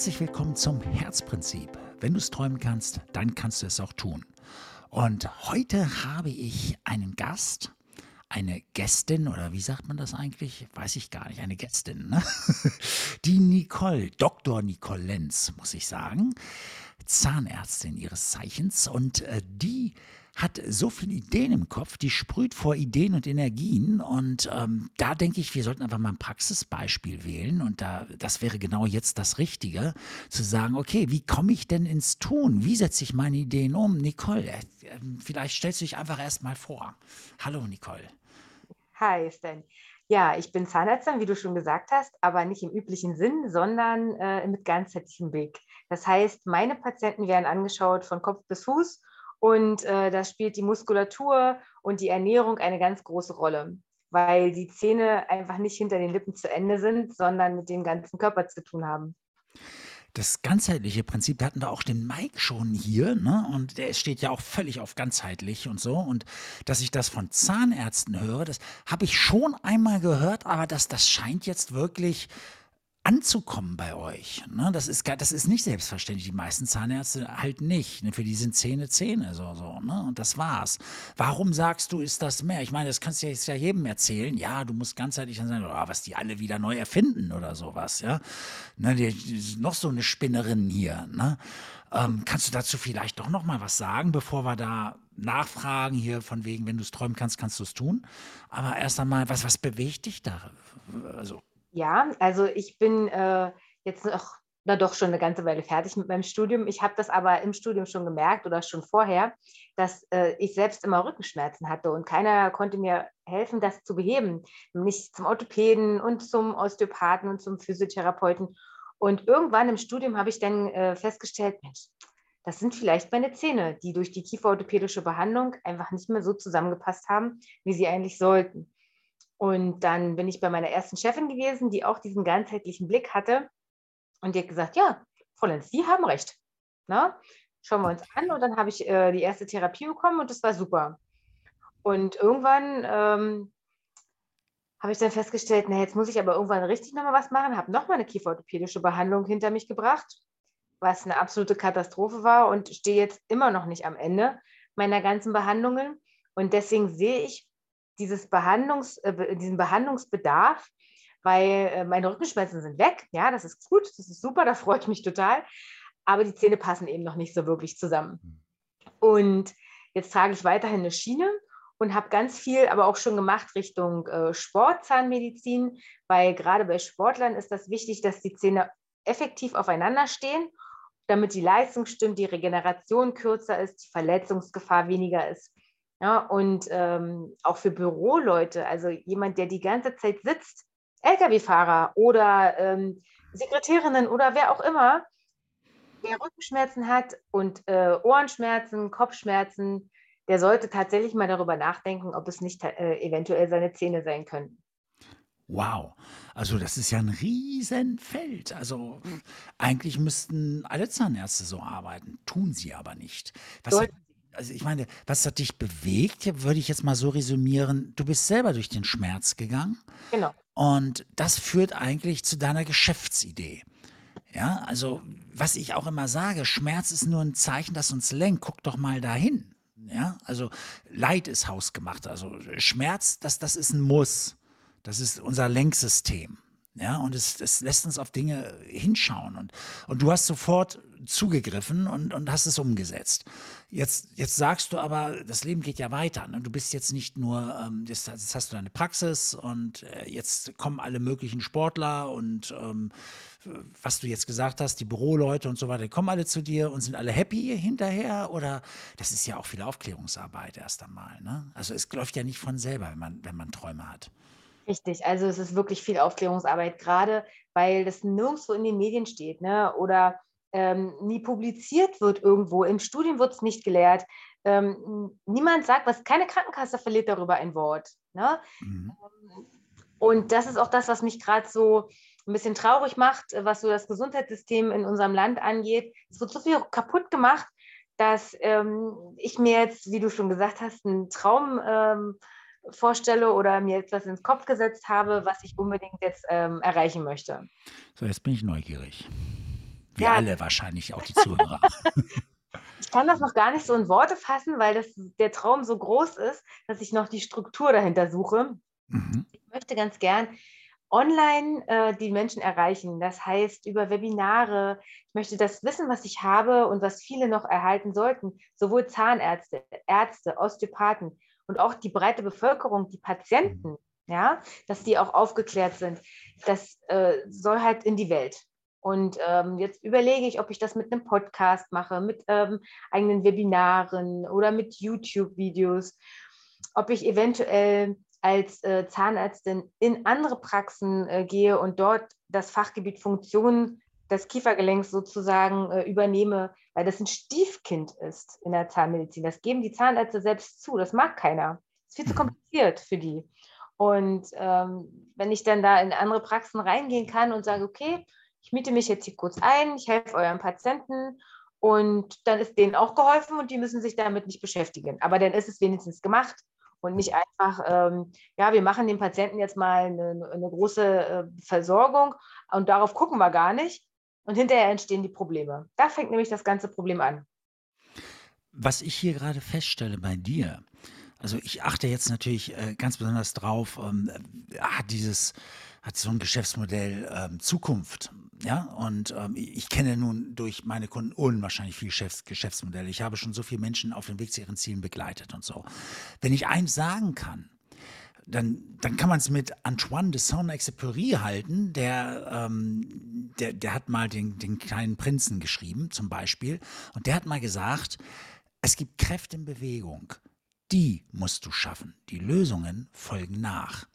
Herzlich willkommen zum Herzprinzip. Wenn du es träumen kannst, dann kannst du es auch tun. Und heute habe ich einen Gast, eine Gästin oder wie sagt man das eigentlich? Weiß ich gar nicht. Eine Gästin, ne? Die Nicole, Dr. Nicole Lenz, muss ich sagen. Zahnärztin ihres Zeichens und äh, die hat so viele Ideen im Kopf, die sprüht vor Ideen und Energien. Und ähm, da denke ich, wir sollten einfach mal ein Praxisbeispiel wählen. Und da, das wäre genau jetzt das Richtige, zu sagen, okay, wie komme ich denn ins Tun? Wie setze ich meine Ideen um? Nicole, äh, ähm, vielleicht stellst du dich einfach erst mal vor. Hallo, Nicole. Hi, Stan. Ja, ich bin Zahnärztin, wie du schon gesagt hast, aber nicht im üblichen Sinn, sondern äh, mit ganzheitlichem Blick. Das heißt, meine Patienten werden angeschaut von Kopf bis Fuß und äh, da spielt die Muskulatur und die Ernährung eine ganz große Rolle, weil die Zähne einfach nicht hinter den Lippen zu Ende sind, sondern mit dem ganzen Körper zu tun haben. Das ganzheitliche Prinzip, da hatten wir auch den Mike schon hier, ne? Und der steht ja auch völlig auf ganzheitlich und so. Und dass ich das von Zahnärzten höre, das habe ich schon einmal gehört, aber das, das scheint jetzt wirklich anzukommen bei euch. Ne? Das, ist, das ist nicht selbstverständlich. Die meisten Zahnärzte halt nicht. Ne? Für die sind Zähne Zähne. So, so, ne? Und das war's. Warum sagst du, ist das mehr? Ich meine, das kannst du jetzt ja jedem erzählen. Ja, du musst ganzheitlich dann sagen, oh, was die alle wieder neu erfinden oder sowas. Ja? Ne? Die, noch so eine Spinnerin hier. Ne? Ähm, kannst du dazu vielleicht doch noch mal was sagen, bevor wir da nachfragen hier von wegen, wenn du es träumen kannst, kannst du es tun. Aber erst einmal, was, was bewegt dich da? Also ja, also ich bin äh, jetzt noch, na doch schon eine ganze Weile fertig mit meinem Studium. Ich habe das aber im Studium schon gemerkt oder schon vorher, dass äh, ich selbst immer Rückenschmerzen hatte und keiner konnte mir helfen, das zu beheben. Nicht zum Orthopäden und zum Osteopathen und zum Physiotherapeuten. Und irgendwann im Studium habe ich dann äh, festgestellt, Mensch, das sind vielleicht meine Zähne, die durch die kieferorthopädische Behandlung einfach nicht mehr so zusammengepasst haben, wie sie eigentlich sollten. Und dann bin ich bei meiner ersten Chefin gewesen, die auch diesen ganzheitlichen Blick hatte. Und die hat gesagt, ja, Frau Lenz, Sie haben recht. Na, schauen wir uns an. Und dann habe ich äh, die erste Therapie bekommen und das war super. Und irgendwann ähm, habe ich dann festgestellt, na, jetzt muss ich aber irgendwann richtig nochmal was machen, habe nochmal eine kieferorthopädische Behandlung hinter mich gebracht, was eine absolute Katastrophe war und stehe jetzt immer noch nicht am Ende meiner ganzen Behandlungen. Und deswegen sehe ich dieses Behandlungs, äh, diesen Behandlungsbedarf, weil äh, meine Rückenschmerzen sind weg. Ja, das ist gut, das ist super, da freue ich mich total. Aber die Zähne passen eben noch nicht so wirklich zusammen. Hm. Und jetzt trage ich weiterhin eine Schiene und habe ganz viel aber auch schon gemacht Richtung äh, Sportzahnmedizin, weil gerade bei Sportlern ist das wichtig, dass die Zähne effektiv aufeinander stehen, damit die Leistung stimmt, die Regeneration kürzer ist, die Verletzungsgefahr weniger ist. Ja, und ähm, auch für Büroleute, also jemand, der die ganze Zeit sitzt, Lkw-Fahrer oder ähm, Sekretärinnen oder wer auch immer, der Rückenschmerzen hat und äh, Ohrenschmerzen, Kopfschmerzen, der sollte tatsächlich mal darüber nachdenken, ob es nicht äh, eventuell seine Zähne sein könnten. Wow, also das ist ja ein Riesenfeld. Also eigentlich müssten alle Zahnärzte so arbeiten, tun sie aber nicht. Was, Sollten also ich meine, was hat dich bewegt, würde ich jetzt mal so resümieren, du bist selber durch den Schmerz gegangen. Genau. Und das führt eigentlich zu deiner Geschäftsidee. Ja, also was ich auch immer sage, Schmerz ist nur ein Zeichen, das uns lenkt. Guck doch mal dahin. Ja, also Leid ist hausgemacht. Also Schmerz, das, das ist ein Muss. Das ist unser Lenksystem. Ja, und es, es lässt uns auf Dinge hinschauen. Und, und du hast sofort zugegriffen und, und hast es umgesetzt. Jetzt, jetzt sagst du aber, das Leben geht ja weiter. Ne? Du bist jetzt nicht nur, ähm, jetzt, jetzt, hast du deine Praxis und äh, jetzt kommen alle möglichen Sportler und ähm, was du jetzt gesagt hast, die Büroleute und so weiter, die kommen alle zu dir und sind alle happy hinterher? Oder das ist ja auch viel Aufklärungsarbeit erst einmal. Ne? Also es läuft ja nicht von selber, wenn man, wenn man Träume hat. Richtig, also es ist wirklich viel Aufklärungsarbeit, gerade weil das nirgendwo in den Medien steht ne? oder ähm, nie publiziert wird irgendwo. Im Studium wird es nicht gelehrt. Ähm, niemand sagt was, keine Krankenkasse verliert darüber ein Wort. Ne? Mhm. Und das ist auch das, was mich gerade so ein bisschen traurig macht, was so das Gesundheitssystem in unserem Land angeht. Es wird so viel kaputt gemacht, dass ähm, ich mir jetzt, wie du schon gesagt hast, einen Traum ähm, vorstelle oder mir etwas ins Kopf gesetzt habe, was ich unbedingt jetzt ähm, erreichen möchte. So, jetzt bin ich neugierig. Wir Ja. alle wahrscheinlich, auch die Zuhörer. Ich kann das noch gar nicht so in Worte fassen, weil das, der Traum so groß ist, dass ich noch die Struktur dahinter suche. Mhm. Ich möchte ganz gern online äh, die Menschen erreichen. Das heißt, über Webinare. Ich möchte das Wissen, was ich habe und was viele noch erhalten sollten, sowohl Zahnärzte, Ärzte, Osteopathen und auch die breite Bevölkerung, die Patienten, ja, dass die auch aufgeklärt sind. Das äh, soll halt in die Welt. Und ähm, jetzt überlege ich, ob ich das mit einem Podcast mache, mit ähm, eigenen Webinaren oder mit YouTube-Videos, ob ich eventuell als äh, Zahnärztin in andere Praxen äh, gehe und dort das Fachgebiet Funktionen des Kiefergelenks sozusagen äh, übernehme, weil das ein Stiefkind ist in der Zahnmedizin. Das geben die Zahnärzte selbst zu. Das mag keiner. Das ist viel zu Mhm. kompliziert für die. Und ähm, wenn ich dann da in andere Praxen reingehen kann und sage, okay, ich miete mich jetzt hier kurz ein, ich helfe euren Patienten und dann ist denen auch geholfen und die müssen sich damit nicht beschäftigen. Aber dann ist es wenigstens gemacht und nicht einfach, ähm, ja, wir machen dem Patienten jetzt mal eine, eine große äh, Versorgung und darauf gucken wir gar nicht und hinterher entstehen die Probleme. Da fängt nämlich das ganze Problem an. Was ich hier gerade feststelle bei dir, also ich achte jetzt natürlich äh, ganz besonders drauf, ähm, äh, hat dieses, hat so ein Geschäftsmodell ähm, Zukunft? Ja, und ähm, ich ich kenne nun durch meine Kunden unwahrscheinlich viele Geschäfts Geschäftsmodelle. Ich habe schon so viele Menschen auf dem Weg zu ihren Zielen begleitet und so. Wenn ich eins sagen kann, dann, dann kann man es mit Antoine de Saint-Exupéry halten, der, ähm, der, der hat mal den, den kleinen Prinzen geschrieben, zum Beispiel, und der hat mal gesagt, es gibt Kräfte in Bewegung, die musst du schaffen, die Lösungen folgen nach.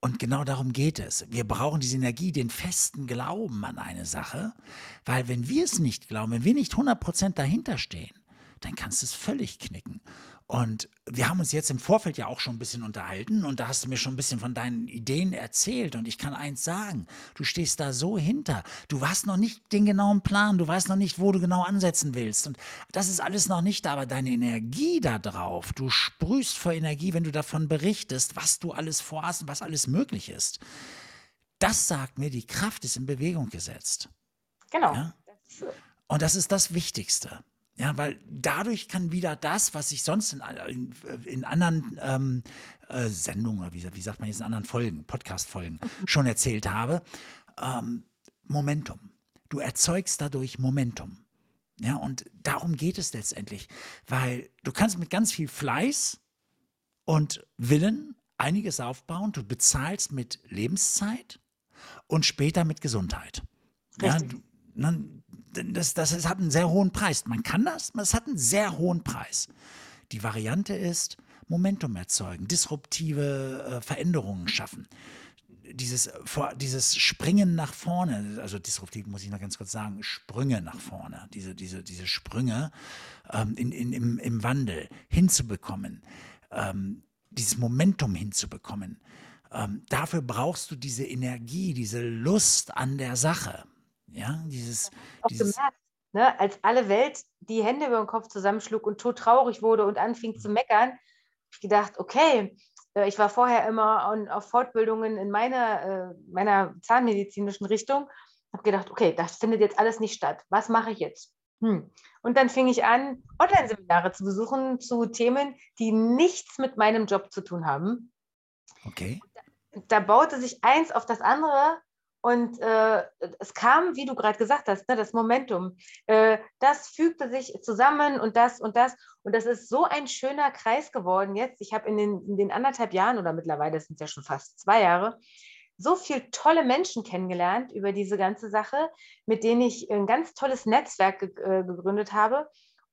Und genau darum geht es. Wir brauchen diese Energie, den festen Glauben an eine Sache, weil wenn wir es nicht glauben, wenn wir nicht 100% dahinter stehen, dann kannst du es völlig knicken. Und wir haben uns jetzt im Vorfeld ja auch schon ein bisschen unterhalten und da hast du mir schon ein bisschen von deinen Ideen erzählt und ich kann eins sagen, du stehst da so hinter. Du hast noch nicht den genauen Plan, du weißt noch nicht, wo du genau ansetzen willst und das ist alles noch nicht da, aber deine Energie da drauf, du sprühst vor Energie, wenn du davon berichtest, was du alles vorhast und was alles möglich ist. Das sagt mir, die Kraft ist in Bewegung gesetzt. Genau. Ja? Und das ist das Wichtigste. Ja, weil dadurch kann wieder das, was ich sonst in, in, in anderen ähm, äh, Sendungen, oder wie, wie sagt man jetzt in anderen Folgen, Podcast-Folgen schon erzählt habe, ähm, Momentum. Du erzeugst dadurch Momentum. Ja, und darum geht es letztendlich, weil du kannst mit ganz viel Fleiß und Willen einiges aufbauen. Du bezahlst mit Lebenszeit und später mit Gesundheit. Ja, Richtig. du, dann, das, das, das hat einen sehr hohen Preis. Man kann das, es hat einen sehr hohen Preis. Die Variante ist Momentum erzeugen, disruptive äh, Veränderungen schaffen. Dieses, vor, dieses Springen nach vorne, also disruptiv muss ich noch ganz kurz sagen, Sprünge nach vorne, diese, diese, diese Sprünge ähm, in, in, im, im Wandel hinzubekommen, ähm, dieses Momentum hinzubekommen. Ähm, dafür brauchst du diese Energie, diese Lust an der Sache. Ja, dieses, auch dieses gemerkt, ne, als alle Welt die Hände über den Kopf zusammenschlug und todtraurig wurde und anfing zu meckern, habe ich gedacht, okay, äh, ich war vorher immer an, auf Fortbildungen in meiner, äh, meiner zahnmedizinischen Richtung, habe gedacht, okay, das findet jetzt alles nicht statt. Was mache ich jetzt? Hm. Und dann fing ich an, Online-Seminare zu besuchen zu Themen, die nichts mit meinem Job zu tun haben okay. da baute sich eins auf das andere und äh, es kam, wie du gerade gesagt hast, ne, das Momentum. Äh, das fügte sich zusammen und das und das. Und das ist so ein schöner Kreis geworden jetzt. Ich habe in den, in den anderthalb Jahren oder mittlerweile sind es ja schon fast zwei Jahre, so viele tolle Menschen kennengelernt über diese ganze Sache, mit denen ich ein ganz tolles Netzwerk ge äh, gegründet habe.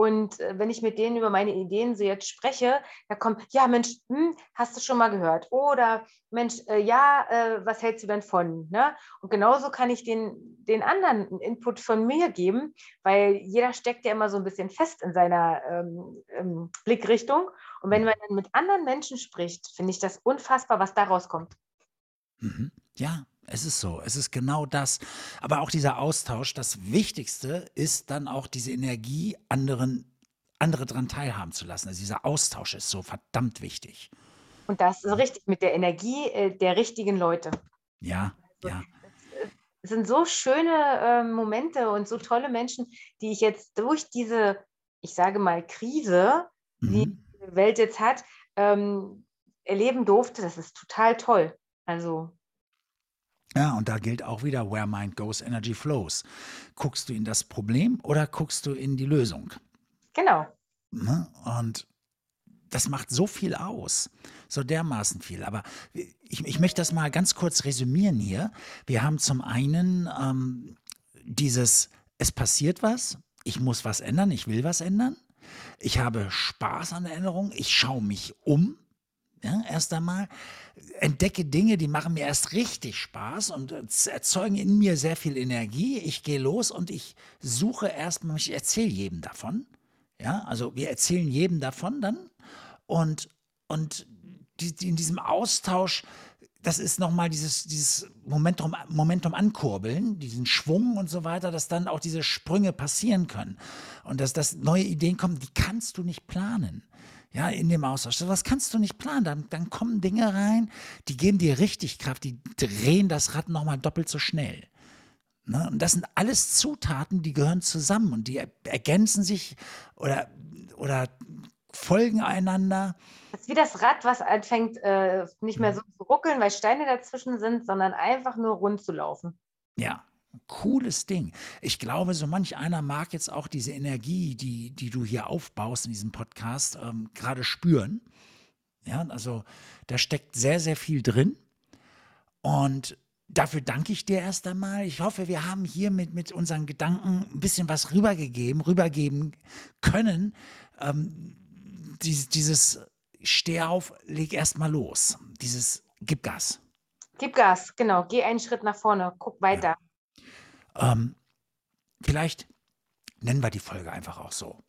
Und äh, wenn ich mit denen über meine Ideen so jetzt spreche, da kommt, ja Mensch, hm, hast du schon mal gehört? Oder Mensch, äh, ja, äh, was hältst du denn von? Ne? Und genauso kann ich den, den anderen einen Input von mir geben, weil jeder steckt ja immer so ein bisschen fest in seiner ähm, ähm, Blickrichtung. Und wenn man dann mit anderen Menschen spricht, finde ich das unfassbar, was daraus kommt. Mhm. Ja, es ist so. Es ist genau das. Aber auch dieser Austausch, das Wichtigste ist dann auch diese Energie, anderen, andere daran teilhaben zu lassen. Also dieser Austausch ist so verdammt wichtig. Und das ist richtig mit der Energie äh, der richtigen Leute. Ja, Also, ja. Es sind so schöne äh, Momente und so tolle Menschen, die ich jetzt durch diese, ich sage mal, Krise, die Mhm. die Welt jetzt hat, ähm, erleben durfte. Das ist total toll. Also Ja, und da gilt auch wieder, where mind goes, energy flows. Guckst du in das Problem oder guckst du in die Lösung? genau. Ne? Und das macht so viel aus, so dermaßen viel. Aber ich, ich möchte das mal ganz kurz resümieren hier. Wir haben zum einen ähm, dieses, es passiert was, ich muss was ändern, ich will was ändern. Ich habe Spaß an der Änderung, ich schaue mich um. Ja, erst einmal entdecke Dinge, die machen mir erst richtig Spaß und äh, erzeugen in mir sehr viel Energie. Ich gehe los und ich suche erstmal, ich erzähle jedem davon. Ja, also wir erzählen jedem davon dann und, und die, die in diesem Austausch, das ist nochmal dieses, dieses Momentum, Momentum ankurbeln, diesen Schwung und so weiter, dass dann auch diese Sprünge passieren können. Und dass, dass neue Ideen kommen, die kannst du nicht planen. Ja, in dem Austausch. Was kannst du nicht planen. Dann, dann kommen Dinge rein, die geben dir richtig Kraft, die drehen das Rad nochmal doppelt so schnell. Ne? Und das sind alles Zutaten, die gehören zusammen und die er- ergänzen sich oder, oder folgen einander. Das ist wie das Rad, was anfängt, äh, nicht mehr so zu ruckeln, weil Steine dazwischen sind, sondern einfach nur rund zu laufen. Ja, cooles Ding. Ich glaube, so manch einer mag jetzt auch diese Energie, die, die du hier aufbaust in diesem Podcast, ähm, gerade spüren. Ja, also da steckt sehr, sehr viel drin. Und dafür danke ich dir erst einmal. Ich hoffe, wir haben hier mit, mit unseren Gedanken ein bisschen was rübergegeben, rübergeben können. Ähm, dieses, dieses Steh auf, leg erst mal los. Dieses Gib Gas. Gib Gas, genau. Geh einen Schritt nach vorne, guck weiter. Ähm, vielleicht nennen wir die Folge einfach auch so.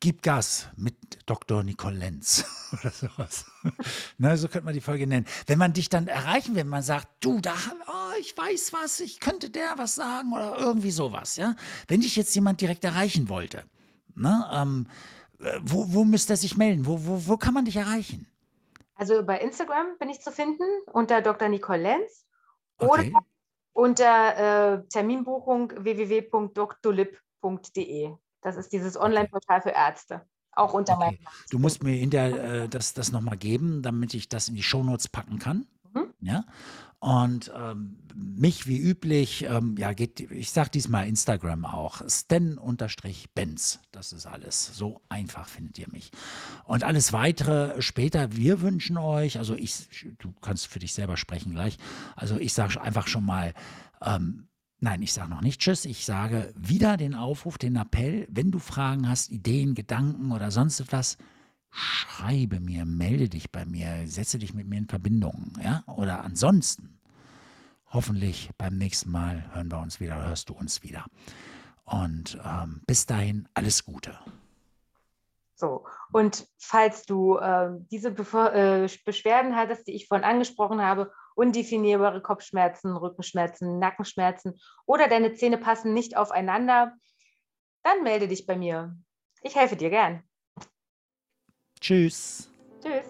Gib Gas mit Dr. Nicole Lenz oder sowas. ne, so könnte man die Folge nennen. Wenn man dich dann erreichen will, wenn man sagt, du, da, oh, ich weiß was, ich könnte der was sagen oder irgendwie sowas, ja. Wenn dich jetzt jemand direkt erreichen wollte, ne, ähm, äh, wo, wo müsste er sich melden? Wo, wo, wo kann man dich erreichen? Also bei Instagram bin ich zu finden unter Dr. Nicole Lenz oder Okay. Unter äh, Terminbuchung www.doctolib.de. Das ist dieses Online-Portal für Ärzte. Auch unter meinem Okay. Du musst mir hinterher äh, das, das nochmal geben, damit ich das in die Shownotes packen kann. Mhm. Ja. Und ähm, mich wie üblich, ähm, ja, geht, ich sag diesmal Instagram auch, Sten-Benz. Das ist alles. So einfach findet ihr mich. Und alles weitere später, wir wünschen euch, also ich, du kannst für dich selber sprechen gleich. Also ich sage einfach schon mal, ähm, Nein, ich sage noch nicht Tschüss. Ich sage wieder den Aufruf, den Appell. Wenn du Fragen hast, Ideen, Gedanken oder sonst etwas, schreibe mir, melde dich bei mir, setze dich mit mir in Verbindung. Ja? Oder ansonsten, hoffentlich beim nächsten Mal hören wir uns wieder, hörst du uns wieder. Und ähm, bis dahin, alles Gute. So, und falls du äh, diese Bevor äh, Beschwerden hattest, die ich vorhin angesprochen habe, undefinierbare Kopfschmerzen, Rückenschmerzen, Nackenschmerzen oder deine Zähne passen nicht aufeinander, dann melde dich bei mir. Ich helfe dir gern. Tschüss. Tschüss.